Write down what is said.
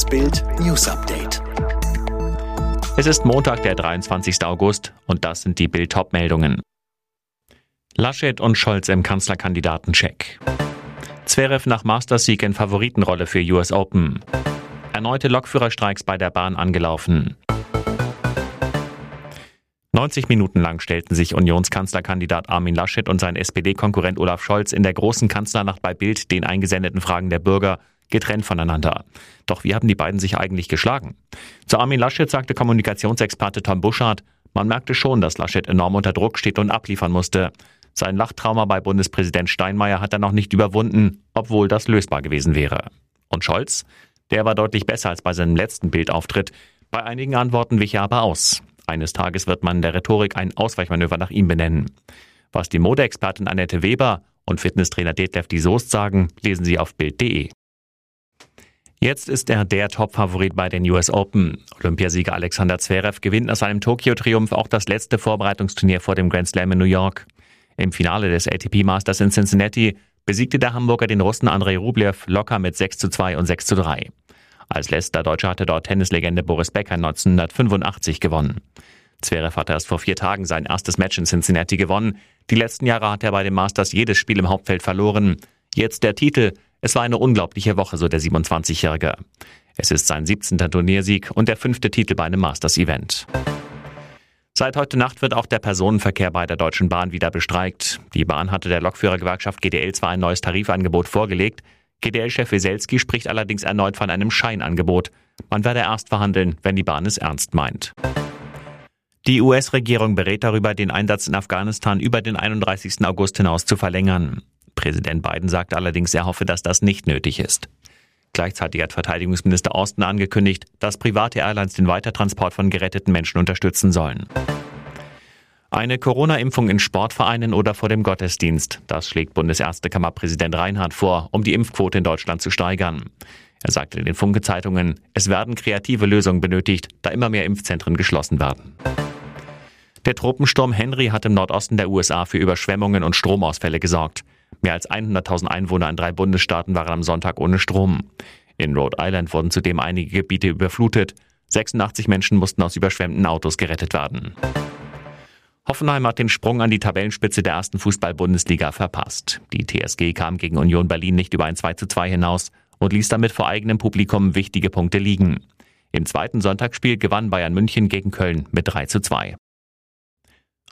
Das Bild News Update. Es ist Montag, der 23. August und das sind die Bild top meldungen Laschet und Scholz im Kanzlerkandidatencheck. Zverev nach Mastersieg in Favoritenrolle für US Open. Erneute Lokführerstreiks bei der Bahn angelaufen. 90 Minuten lang stellten sich Unionskanzlerkandidat Armin Laschet und sein SPD-Konkurrent Olaf Scholz in der großen Kanzlernacht bei Bild den eingesendeten Fragen der Bürger getrennt voneinander. Doch wie haben die beiden sich eigentlich geschlagen? Zu Armin Laschet sagte Kommunikationsexperte Tom Buschardt, man merkte schon, dass Laschet enorm unter Druck steht und abliefern musste. Sein Lachtrauma bei Bundespräsident Steinmeier hat er noch nicht überwunden, obwohl das lösbar gewesen wäre. Und Scholz? Der war deutlich besser als bei seinem letzten Bildauftritt. Bei einigen Antworten wich er aber aus. Eines Tages wird man der Rhetorik ein Ausweichmanöver nach ihm benennen. Was die Modeexpertin Annette Weber und Fitnesstrainer Detlef die Soest sagen, lesen Sie auf Bild.de. Jetzt ist er der Top-Favorit bei den US Open. Olympiasieger Alexander Zverev gewinnt nach seinem Tokio-Triumph auch das letzte Vorbereitungsturnier vor dem Grand Slam in New York. Im Finale des ATP Masters in Cincinnati besiegte der Hamburger den Russen Andrei Rublev locker mit 6 zu 2 und 6 zu 3. Als letzter Deutscher hatte dort Tennislegende Boris Becker 1985 gewonnen. Zverev hatte erst vor vier Tagen sein erstes Match in Cincinnati gewonnen. Die letzten Jahre hat er bei den Masters jedes Spiel im Hauptfeld verloren. Jetzt der Titel. Es war eine unglaubliche Woche, so der 27-Jährige. Es ist sein 17. Turniersieg und der fünfte Titel bei einem Masters-Event. Seit heute Nacht wird auch der Personenverkehr bei der Deutschen Bahn wieder bestreikt. Die Bahn hatte der Lokführergewerkschaft GDL zwar ein neues Tarifangebot vorgelegt, GDL-Chef Weselski spricht allerdings erneut von einem Scheinangebot. Man werde erst verhandeln, wenn die Bahn es ernst meint. Die US-Regierung berät darüber, den Einsatz in Afghanistan über den 31. August hinaus zu verlängern. Präsident Biden sagt allerdings, er hoffe, dass das nicht nötig ist. Gleichzeitig hat Verteidigungsminister Austin angekündigt, dass private Airlines den Weitertransport von geretteten Menschen unterstützen sollen. Eine Corona-Impfung in Sportvereinen oder vor dem Gottesdienst, das schlägt Bundesärztekammerpräsident Reinhardt vor, um die Impfquote in Deutschland zu steigern. Er sagte in den Funke-Zeitungen, es werden kreative Lösungen benötigt, da immer mehr Impfzentren geschlossen werden. Der Tropensturm Henry hat im Nordosten der USA für Überschwemmungen und Stromausfälle gesorgt. Mehr als 100.000 Einwohner in drei Bundesstaaten waren am Sonntag ohne Strom. In Rhode Island wurden zudem einige Gebiete überflutet. 86 Menschen mussten aus überschwemmten Autos gerettet werden. Hoffenheim hat den Sprung an die Tabellenspitze der ersten Fußball-Bundesliga verpasst. Die TSG kam gegen Union Berlin nicht über ein 2 zu 2 hinaus und ließ damit vor eigenem Publikum wichtige Punkte liegen. Im zweiten Sonntagsspiel gewann Bayern München gegen Köln mit 3 zu 2.